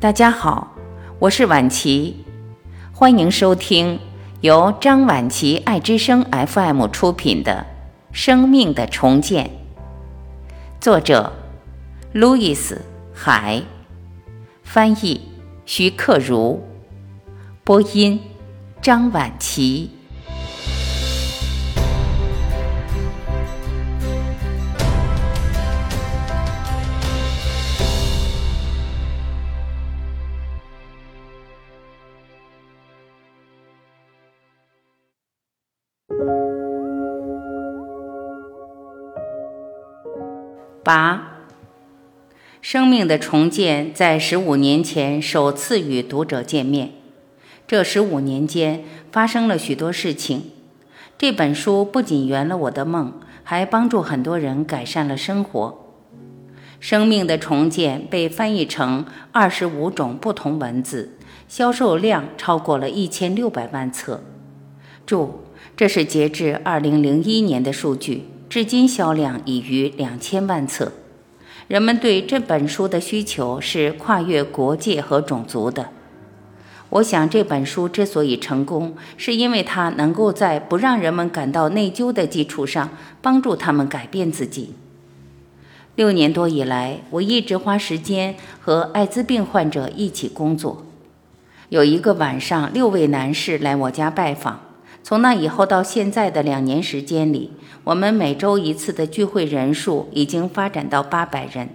大家好，我是婉琪，欢迎收听由张婉琪爱之声 FM 出品的《生命的重建》，作者路易斯·海，翻译徐克如，播音张婉琪。八，生命的重建在十五年前首次与读者见面。这十五年间发生了许多事情。这本书不仅圆了我的梦，还帮助很多人改善了生活。生命的重建被翻译成二十五种不同文字，销售量超过了一千六百万册。注：这是截至二零零一年的数据。至今销量已逾两千万册，人们对这本书的需求是跨越国界和种族的。我想这本书之所以成功，是因为它能够在不让人们感到内疚的基础上，帮助他们改变自己。六年多以来，我一直花时间和艾滋病患者一起工作。有一个晚上，六位男士来我家拜访。从那以后到现在的两年时间里，我们每周一次的聚会人数已经发展到八百人。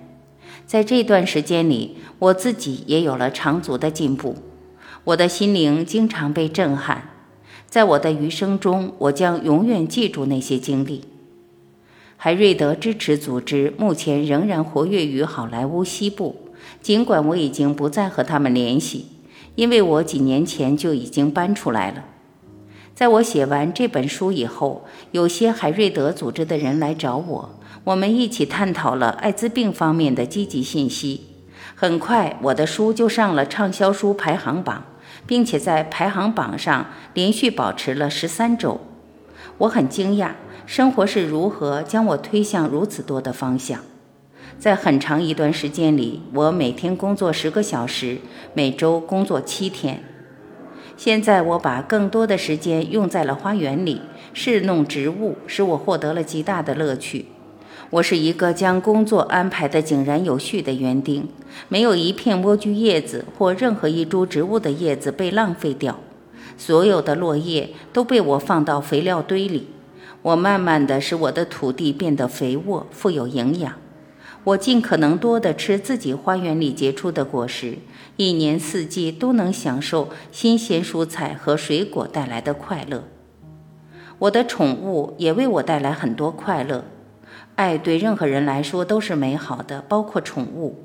在这段时间里，我自己也有了长足的进步，我的心灵经常被震撼。在我的余生中，我将永远记住那些经历。海瑞德支持组织目前仍然活跃于好莱坞西部，尽管我已经不再和他们联系，因为我几年前就已经搬出来了。在我写完这本书以后，有些海瑞德组织的人来找我，我们一起探讨了艾滋病方面的积极信息。很快，我的书就上了畅销书排行榜，并且在排行榜上连续保持了十三周。我很惊讶，生活是如何将我推向如此多的方向。在很长一段时间里，我每天工作十个小时，每周工作七天。现在我把更多的时间用在了花园里，侍弄植物，使我获得了极大的乐趣。我是一个将工作安排得井然有序的园丁，没有一片莴苣叶子或任何一株植物的叶子被浪费掉，所有的落叶都被我放到肥料堆里。我慢慢地使我的土地变得肥沃、富有营养。我尽可能多地吃自己花园里结出的果实，一年四季都能享受新鲜蔬菜和水果带来的快乐。我的宠物也为我带来很多快乐。爱对任何人来说都是美好的，包括宠物。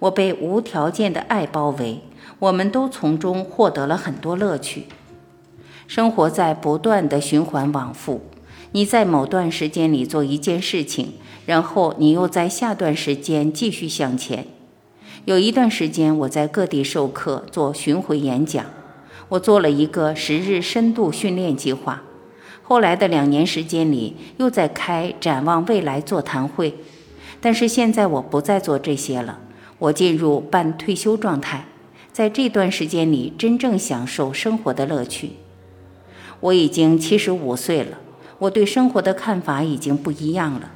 我被无条件的爱包围，我们都从中获得了很多乐趣。生活在不断的循环往复。你在某段时间里做一件事情。然后你又在下段时间继续向前。有一段时间，我在各地授课、做巡回演讲。我做了一个十日深度训练计划。后来的两年时间里，又在开展望未来座谈会。但是现在我不再做这些了，我进入半退休状态。在这段时间里，真正享受生活的乐趣。我已经七十五岁了，我对生活的看法已经不一样了。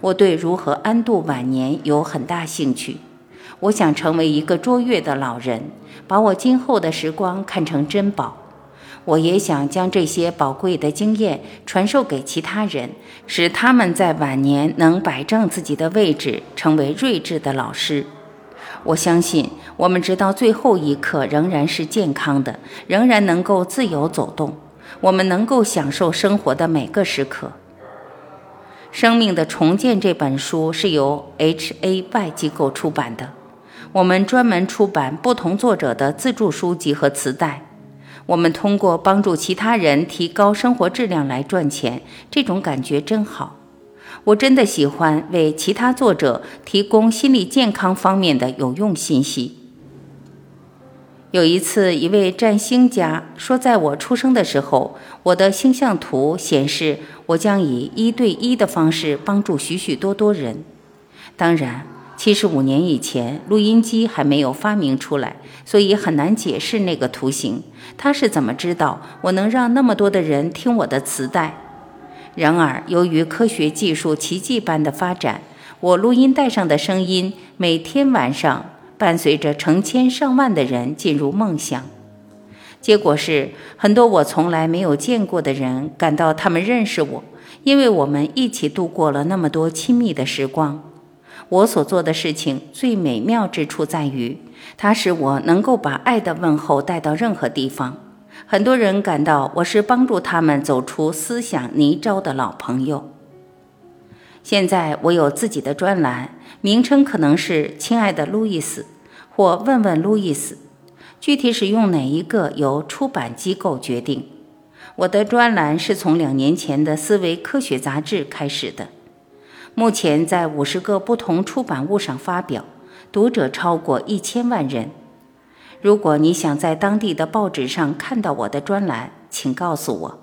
我对如何安度晚年有很大兴趣。我想成为一个卓越的老人，把我今后的时光看成珍宝。我也想将这些宝贵的经验传授给其他人，使他们在晚年能摆正自己的位置，成为睿智的老师。我相信，我们直到最后一刻仍然是健康的，仍然能够自由走动。我们能够享受生活的每个时刻。《生命的重建》这本书是由 H.A.Y 机构出版的。我们专门出版不同作者的自助书籍和磁带。我们通过帮助其他人提高生活质量来赚钱，这种感觉真好。我真的喜欢为其他作者提供心理健康方面的有用信息。有一次，一位占星家说，在我出生的时候，我的星象图显示我将以一对一的方式帮助许许多多人。当然，七十五年以前，录音机还没有发明出来，所以很难解释那个图形。他是怎么知道我能让那么多的人听我的磁带？然而，由于科学技术奇迹般的发展，我录音带上的声音每天晚上伴随着成千上万的人进入梦乡。结果是，很多我从来没有见过的人感到他们认识我，因为我们一起度过了那么多亲密的时光。我所做的事情最美妙之处在于，它使我能够把爱的问候带到任何地方。很多人感到我是帮助他们走出思想泥沼的老朋友。现在我有自己的专栏，名称可能是“亲爱的路易斯”或“问问路易斯”，具体使用哪一个由出版机构决定。我的专栏是从两年前的《思维科学》杂志开始的。目前在五十个不同出版物上发表，读者超过一千万人。如果你想在当地的报纸上看到我的专栏，请告诉我。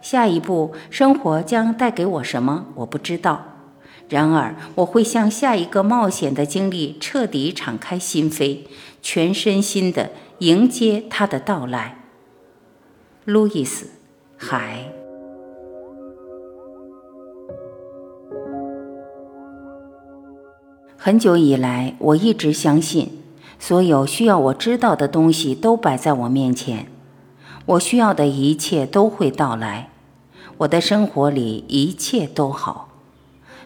下一步，生活将带给我什么？我不知道。然而，我会向下一个冒险的经历彻底敞开心扉，全身心地迎接它的到来。路易斯，海。很久以来，我一直相信，所有需要我知道的东西都摆在我面前，我需要的一切都会到来。我的生活里一切都好，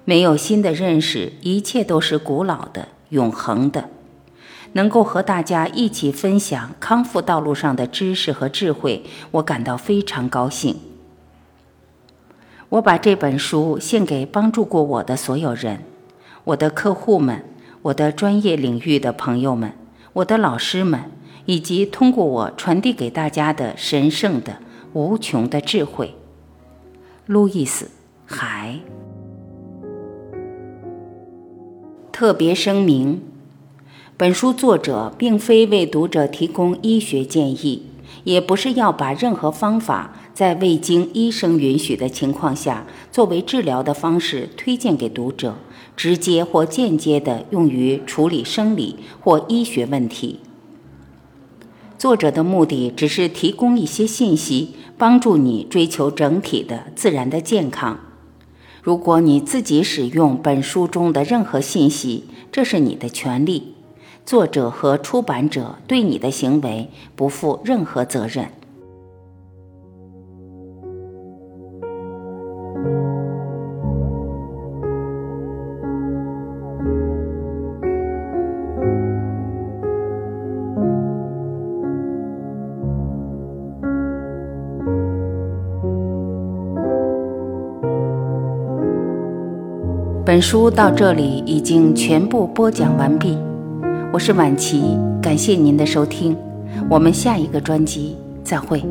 没有新的认识，一切都是古老的、永恒的。能够和大家一起分享康复道路上的知识和智慧，我感到非常高兴。我把这本书献给帮助过我的所有人。我的客户们，我的专业领域的朋友们，我的老师们，以及通过我传递给大家的神圣的、无穷的智慧。路易斯·海。特别声明：本书作者并非为读者提供医学建议，也不是要把任何方法在未经医生允许的情况下作为治疗的方式推荐给读者。直接或间接地用于处理生理或医学问题。作者的目的只是提供一些信息，帮助你追求整体的自然的健康。如果你自己使用本书中的任何信息，这是你的权利。作者和出版者对你的行为不负任何责任。本书到这里已经全部播讲完毕，我是晚琪，感谢您的收听，我们下一个专辑再会。